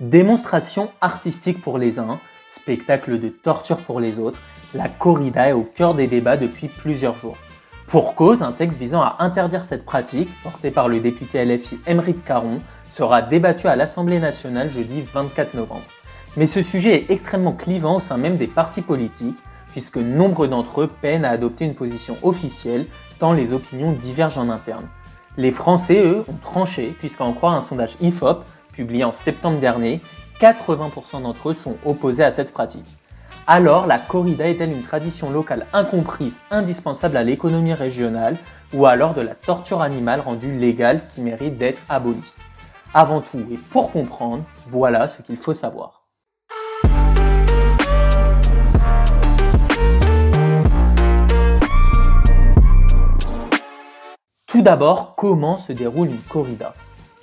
Démonstration artistique pour les uns, spectacle de torture pour les autres, la corrida est au cœur des débats depuis plusieurs jours. Pour cause, un texte visant à interdire cette pratique, porté par le député LFI Émeric Caron, sera débattu à l'Assemblée nationale jeudi 24 novembre. Mais ce sujet est extrêmement clivant au sein même des partis politiques, puisque nombre d'entre eux peinent à adopter une position officielle, tant les opinions divergent en interne. Les Français, eux, ont tranché, puisqu'à en croire un sondage IFOP, publié en septembre dernier, 80% d'entre eux sont opposés à cette pratique. Alors, la corrida est-elle une tradition locale incomprise, indispensable à l'économie régionale, ou alors de la torture animale rendue légale qui mérite d'être abolie? Avant tout, et pour comprendre, voilà ce qu'il faut savoir. Tout d'abord, comment se déroule une corrida?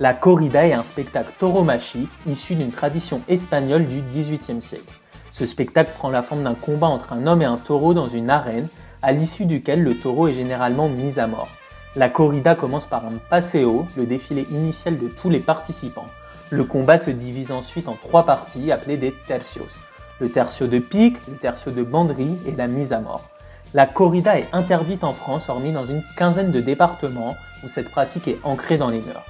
La corrida est un spectacle tauromachique issu d'une tradition espagnole du XVIIIe siècle. Ce spectacle prend la forme d'un combat entre un homme et un taureau dans une arène, à l'issue duquel le taureau est généralement mis à mort. La corrida commence par un paseo, le défilé initial de tous les participants. Le combat se divise ensuite en trois parties appelées des tercios. Le tercio de pique, le tercio de banderie et la mise à mort. La corrida est interdite en France, hormis dans une quinzaine de départements où cette pratique est ancrée dans les mœurs.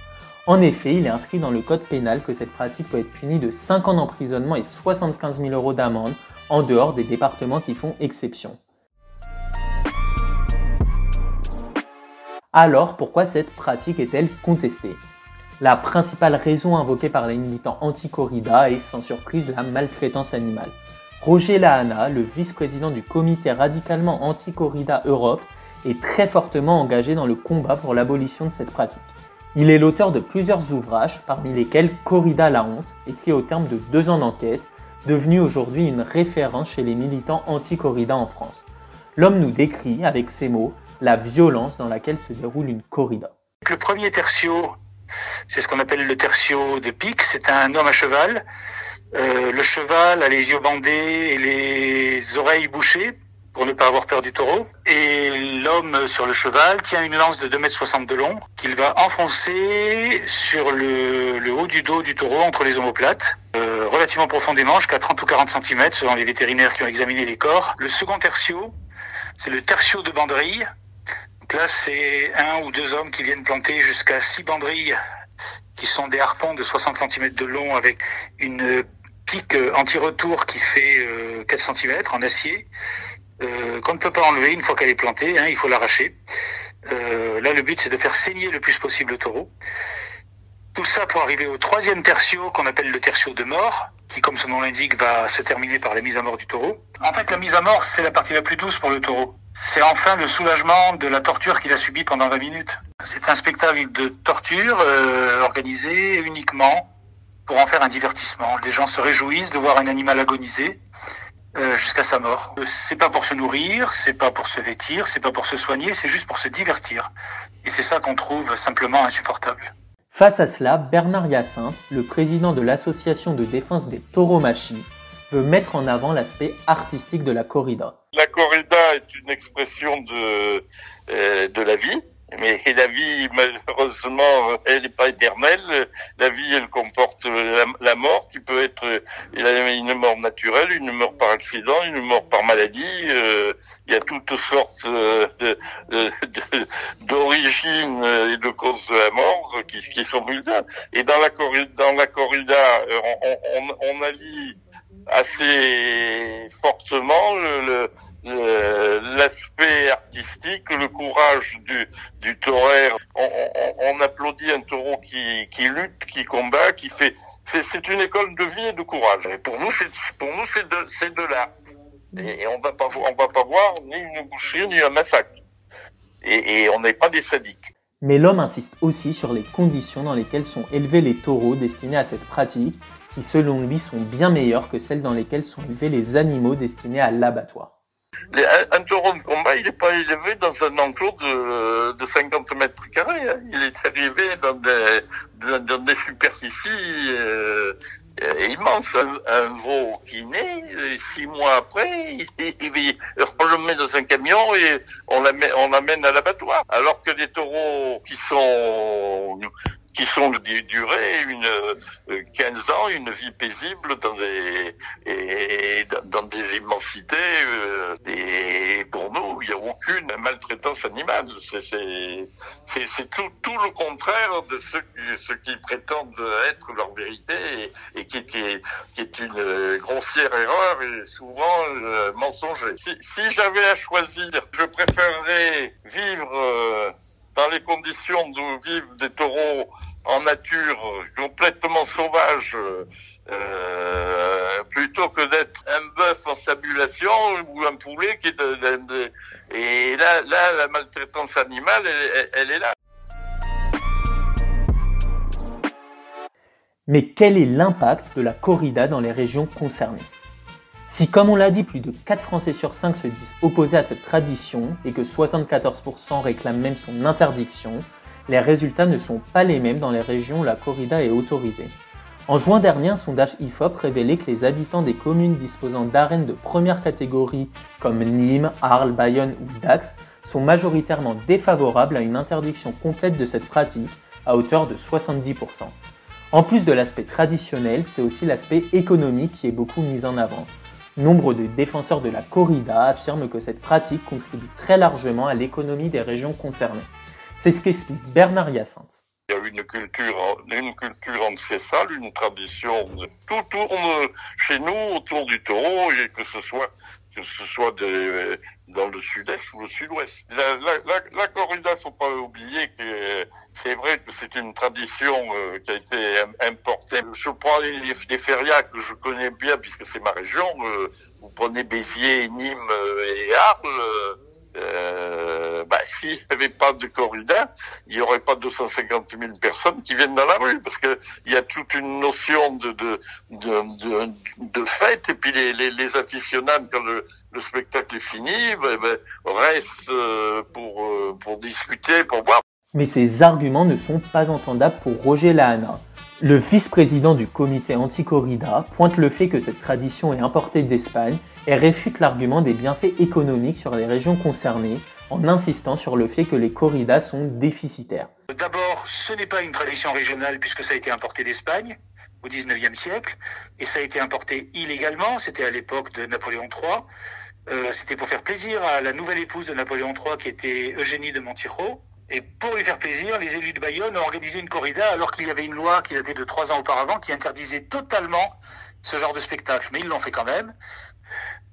En effet, il est inscrit dans le code pénal que cette pratique peut être punie de 5 ans d'emprisonnement et 75 000 euros d'amende en dehors des départements qui font exception. Alors, pourquoi cette pratique est-elle contestée? La principale raison invoquée par les militants anti-corrida est sans surprise la maltraitance animale. Roger Lahana, le vice-président du comité radicalement anti-corrida Europe, est très fortement engagé dans le combat pour l'abolition de cette pratique. Il est l'auteur de plusieurs ouvrages, parmi lesquels Corrida la honte, écrit au terme de deux ans d'enquête, devenu aujourd'hui une référence chez les militants anti-corrida en France. L'homme nous décrit, avec ces mots, la violence dans laquelle se déroule une corrida. Le premier tertio, c'est ce qu'on appelle le tertio de pique, c'est un homme à cheval. Euh, le cheval a les yeux bandés et les oreilles bouchées pour ne pas avoir peur du taureau. Et l'homme sur le cheval tient une lance de 2,60 m de long qu'il va enfoncer sur le, haut du dos du taureau entre les omoplates, euh, relativement profondément, jusqu'à 30 ou 40 cm selon les vétérinaires qui ont examiné les corps. Le second tertio, c'est le tertio de banderille. Donc là, c'est un ou deux hommes qui viennent planter jusqu'à six banderilles qui sont des harpons de 60 cm de long avec une pique anti-retour qui fait 4 euh, cm en acier euh, qu'on ne peut pas enlever une fois qu'elle est plantée, hein, il faut l'arracher. Euh, là, le but, c'est de faire saigner le plus possible le taureau. Tout ça pour arriver au troisième tertio qu'on appelle le tertio de mort, qui, comme son nom l'indique, va se terminer par la mise à mort du taureau. En fait, la mise à mort, c'est la partie la plus douce pour le taureau. C'est enfin le soulagement de la torture qu'il a subie pendant 20 minutes. C'est un spectacle de torture euh, organisé uniquement pour en faire un divertissement. Les gens se réjouissent de voir un animal agoniser euh, jusqu'à sa mort. Euh, c'est pas pour se nourrir, c'est pas pour se vêtir, c'est pas pour se soigner, c'est juste pour se divertir. Et c'est ça qu'on trouve simplement insupportable. Face à cela, Bernard Hyacinthe, le président de l'association de défense des tauromachis, veut mettre en avant l'aspect artistique de la corrida. La corrida est une expression de, euh, de la vie, mais la vie, malheureusement, elle n'est pas éternelle. La vie, elle comporte la, mort, qui peut être une mort naturelle, une mort par accident, une mort par maladie. Euh, il y a toutes sortes d'origines et de causes de la mort qui, sont vulgaires. Et la dans la corrida on, on, on allie assez fortement l'aspect artistique, le courage du, du taureau. On, applaudit un taureau qui, qui lutte, qui combat, qui fait. C'est une école de vie et de courage. Pour nous, c'est pour nous c'est de c'est l'art. Et, on va pas on va pas voir ni une boucherie ni un massacre. Et on n'est pas des sadiques. Mais l'homme insiste aussi sur les conditions dans lesquelles sont élevés les taureaux destinés à cette pratique qui selon lui sont bien meilleures que celles dans lesquelles sont élevés les animaux destinés à l'abattoir. Un taureau de combat, il n'est pas élevé dans un enclos de, de 50 mètres carrés. Hein. Il est arrivé dans des, superficies euh, immenses. Un, veau qui naît, six mois après, on le met dans un camion et on l'amène, on l'amène à l'abattoir. Alors que les taureaux qui sont qui sont durées une 15 ans, une vie paisible dans des et dans des immensités. et pour nous, il n'y a aucune maltraitance animale. C'est tout, tout le contraire de ce, ce qui prétendent être leur vérité et, qui, est, qui, est, une grossière erreur et souvent euh, mensonger. Si, si j'avais à choisir, je préférerais vivre euh, dans les conditions d'où vivent des taureaux en nature complètement sauvage euh, plutôt que d'être un bœuf en sabulation ou un poulet qui est de, et là la maltraitance animale elle est là. Mais quel est l'impact de la corrida dans les régions concernées? Si, comme on l'a dit, plus de 4 Français sur 5 se disent opposés à cette tradition et que 74% réclament même son interdiction, les résultats ne sont pas les mêmes dans les régions où la corrida est autorisée. En juin dernier, un sondage IFOP révélait que les habitants des communes disposant d'arènes de première catégorie comme Nîmes, Arles, Bayonne ou Dax sont majoritairement défavorables à une interdiction complète de cette pratique à hauteur de 70%. En plus de l'aspect traditionnel, c'est aussi l'aspect économique qui est beaucoup mis en avant. Nombre de défenseurs de la corrida affirment que cette pratique contribue très largement à l'économie des régions concernées. C'est ce qu'explique Bernard Hyacinthe. Il y a une culture, une culture ancestrale, une tradition. Tout tourne chez nous autour du taureau, et que ce soit que ce soit dans le sud-est ou le sud-ouest. La, la, la, la corrida, faut pas oublier que c'est vrai que c'est une tradition euh, qui a été importée. Je prends les, les, férias que je connais bien puisque c'est ma région. Euh, vous prenez Béziers, Nîmes euh, et Arles euh, bah, s'il n'y avait pas de corrida, il n'y aurait pas 250 000 personnes qui viennent dans la rue, parce que il y a toute une notion de de, de, de, fête, et puis les, les, les aficionados, quand le, le, spectacle est fini, ben, ben, restent euh, pour, euh, pour discuter, pour voir. Mais ces arguments ne sont pas entendables pour Roger Lahana. Le vice-président du comité anti-corrida pointe le fait que cette tradition est importée d'Espagne et réfute l'argument des bienfaits économiques sur les régions concernées en insistant sur le fait que les corridas sont déficitaires. D'abord, ce n'est pas une tradition régionale puisque ça a été importé d'Espagne au XIXe siècle et ça a été importé illégalement, c'était à l'époque de Napoléon III. Euh, c'était pour faire plaisir à la nouvelle épouse de Napoléon III qui était Eugénie de Montijo. Et pour lui faire plaisir, les élus de Bayonne ont organisé une corrida alors qu'il y avait une loi qui datait de trois ans auparavant qui interdisait totalement ce genre de spectacle. Mais ils l'ont fait quand même.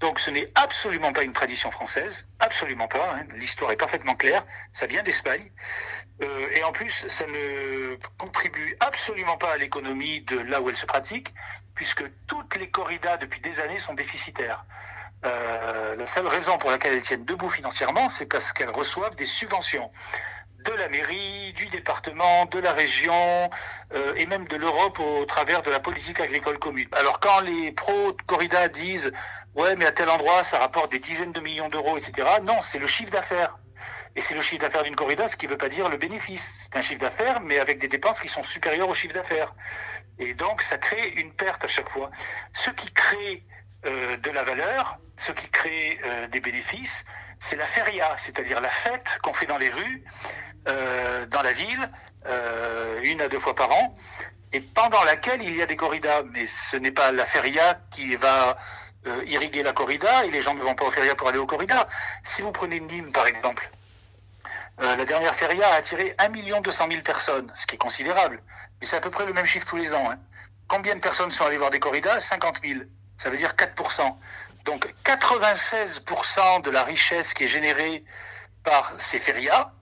Donc ce n'est absolument pas une tradition française, absolument pas. Hein. L'histoire est parfaitement claire. Ça vient d'Espagne. Euh, et en plus, ça ne contribue absolument pas à l'économie de là où elle se pratique, puisque toutes les corridas depuis des années sont déficitaires. Euh, la seule raison pour laquelle elles tiennent debout financièrement, c'est parce qu'elles reçoivent des subventions de la mairie, du département, de la région euh, et même de l'Europe au travers de la politique agricole commune. Alors quand les pros de corrida disent ouais mais à tel endroit ça rapporte des dizaines de millions d'euros, etc. Non, c'est le chiffre d'affaires. Et c'est le chiffre d'affaires d'une corrida, ce qui ne veut pas dire le bénéfice. C'est un chiffre d'affaires, mais avec des dépenses qui sont supérieures au chiffre d'affaires. Et donc, ça crée une perte à chaque fois. Ce qui crée euh, de la valeur, ce qui crée euh, des bénéfices, c'est la feria, c'est-à-dire la fête qu'on fait dans les rues, euh, dans la ville, euh, une à deux fois par an, et pendant laquelle il y a des corridas. Mais ce n'est pas la feria qui va euh, irriguer la corrida, et les gens ne vont pas au feria pour aller au corrida. Si vous prenez Nîmes, par exemple, la dernière feria a attiré 1 200 000 personnes, ce qui est considérable. Mais c'est à peu près le même chiffre tous les ans. Hein. Combien de personnes sont allées voir des corridas? 50 000. Ça veut dire 4%. Donc 96% de la richesse qui est générée par ces férias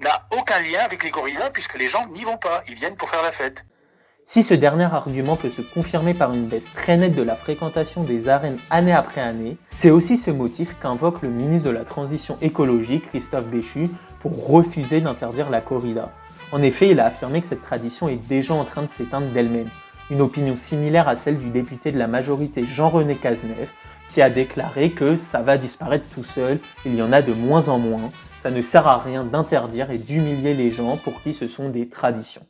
n'a aucun lien avec les corridas puisque les gens n'y vont pas, ils viennent pour faire la fête. Si ce dernier argument peut se confirmer par une baisse très nette de la fréquentation des arènes année après année, c'est aussi ce motif qu'invoque le ministre de la Transition écologique, Christophe Béchu, pour refuser d'interdire la corrida. En effet, il a affirmé que cette tradition est déjà en train de s'éteindre d'elle-même. Une opinion similaire à celle du député de la majorité Jean-René Cazeneuve, qui a déclaré que ça va disparaître tout seul, il y en a de moins en moins, ça ne sert à rien d'interdire et d'humilier les gens pour qui ce sont des traditions.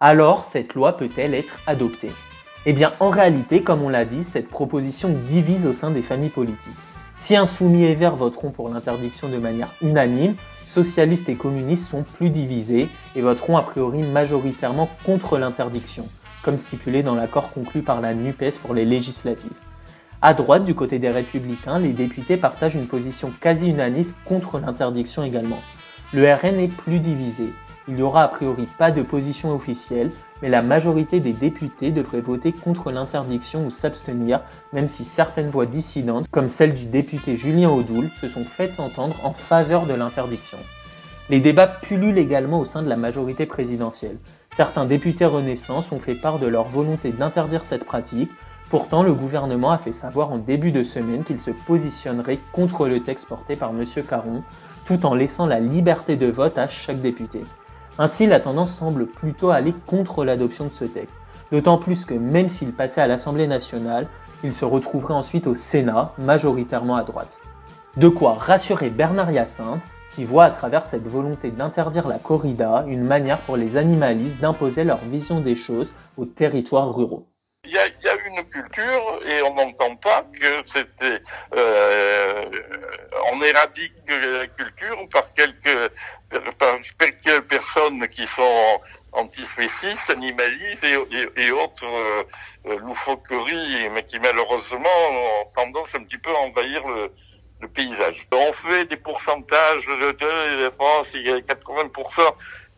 Alors, cette loi peut-elle être adoptée? Eh bien, en réalité, comme on l'a dit, cette proposition divise au sein des familles politiques. Si insoumis et verts voteront pour l'interdiction de manière unanime, socialistes et communistes sont plus divisés et voteront a priori majoritairement contre l'interdiction, comme stipulé dans l'accord conclu par la NUPES pour les législatives. À droite, du côté des républicains, les députés partagent une position quasi unanime contre l'interdiction également. Le RN est plus divisé. Il n'y aura a priori pas de position officielle, mais la majorité des députés devraient voter contre l'interdiction ou s'abstenir, même si certaines voix dissidentes, comme celle du député Julien Audoul, se sont faites entendre en faveur de l'interdiction. Les débats pullulent également au sein de la majorité présidentielle. Certains députés Renaissance ont fait part de leur volonté d'interdire cette pratique, Pourtant, le gouvernement a fait savoir en début de semaine qu'il se positionnerait contre le texte porté par M. Caron, tout en laissant la liberté de vote à chaque député. Ainsi, la tendance semble plutôt aller contre l'adoption de ce texte, d'autant plus que même s'il passait à l'Assemblée nationale, il se retrouverait ensuite au Sénat, majoritairement à droite. De quoi rassurer Bernard Hyacinthe, qui voit à travers cette volonté d'interdire la corrida une manière pour les animalistes d'imposer leur vision des choses aux territoires ruraux. Culture et on n'entend pas que c'était euh, on éradique la culture par quelques par quelques personnes qui sont antispécistes, animalistes et, autres euh, loufoqueries, mais qui malheureusement ont tendance un petit peu à envahir le, le paysage. On fait des pourcentages de, de France, il y a 80%,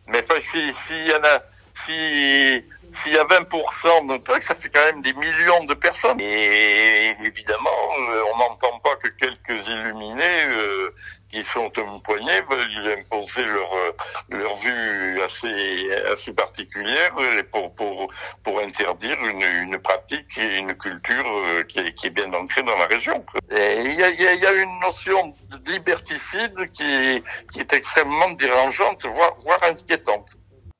mais s'il si y en a, si s'il y a 20% de trucs, ça fait quand même des millions de personnes. Et évidemment, euh, on n'entend pas que quelques illuminés euh, qui sont une poignée veulent imposer leur euh, leur vue assez assez particulière pour pour pour interdire une, une pratique et une culture qui est, qui est bien ancrée dans la région. il y a, y a une notion de liberticide qui qui est extrêmement dérangeante, voire voire inquiétante.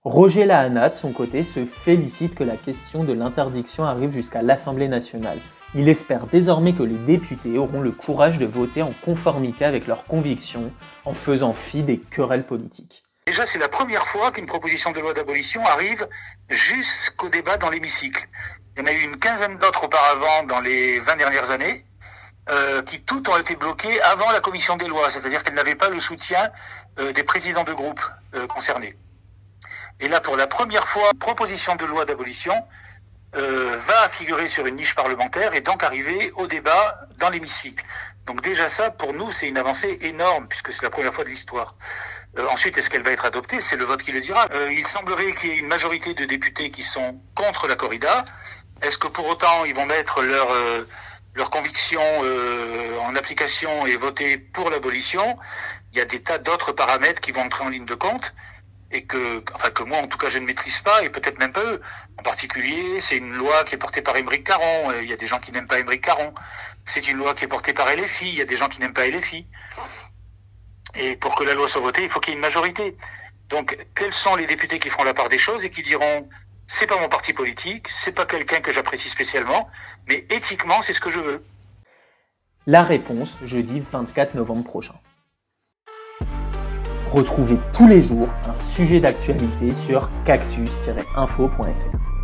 Roger Lahana, de son côté, se félicite que la question de l'interdiction arrive jusqu'à l'Assemblée nationale. Il espère désormais que les députés auront le courage de voter en conformité avec leurs convictions, en faisant fi des querelles politiques. Déjà, c'est la première fois qu'une proposition de loi d'abolition arrive jusqu'au débat dans l'hémicycle. Il y en a eu une quinzaine d'autres auparavant dans les 20 dernières années, euh, qui toutes ont été bloquées avant la commission des lois, c'est-à-dire qu'elles n'avaient pas le soutien euh, des présidents de groupe euh, concernés. Et là, pour la première fois, proposition de loi d'abolition euh, va figurer sur une niche parlementaire et donc arriver au débat dans l'hémicycle. Donc déjà ça, pour nous, c'est une avancée énorme puisque c'est la première fois de l'histoire. Euh, ensuite, est-ce qu'elle va être adoptée? C'est le vote qui le dira. Euh, il semblerait qu'il y ait une majorité de députés qui sont contre la corrida. Est-ce que pour autant ils vont mettre leur leur conviction en application et voter pour l'abolition? Il y a des tas d'autres paramètres qui vont entrer en ligne de compte et que, enfin que moi en tout cas je ne maîtrise pas et peut-être même pas eux. En particulier, c'est une loi qui est portée par Émeric Caron. Il y a des gens qui n'aiment pas Émeric Caron. C'est une loi qui est portée par LFI. Il y a des gens qui n'aiment pas LFI. Et pour que la loi soit votée, il faut qu'il y ait une majorité. Donc, quels sont les députés qui feront la part des choses et qui diront c'est pas mon parti politique, c'est pas quelqu'un que j'apprécie spécialement, mais éthiquement, c'est ce que je veux? La réponse jeudi 24 novembre prochain. Retrouvez tous les jours un sujet d'actualité sur cactus-info.fr.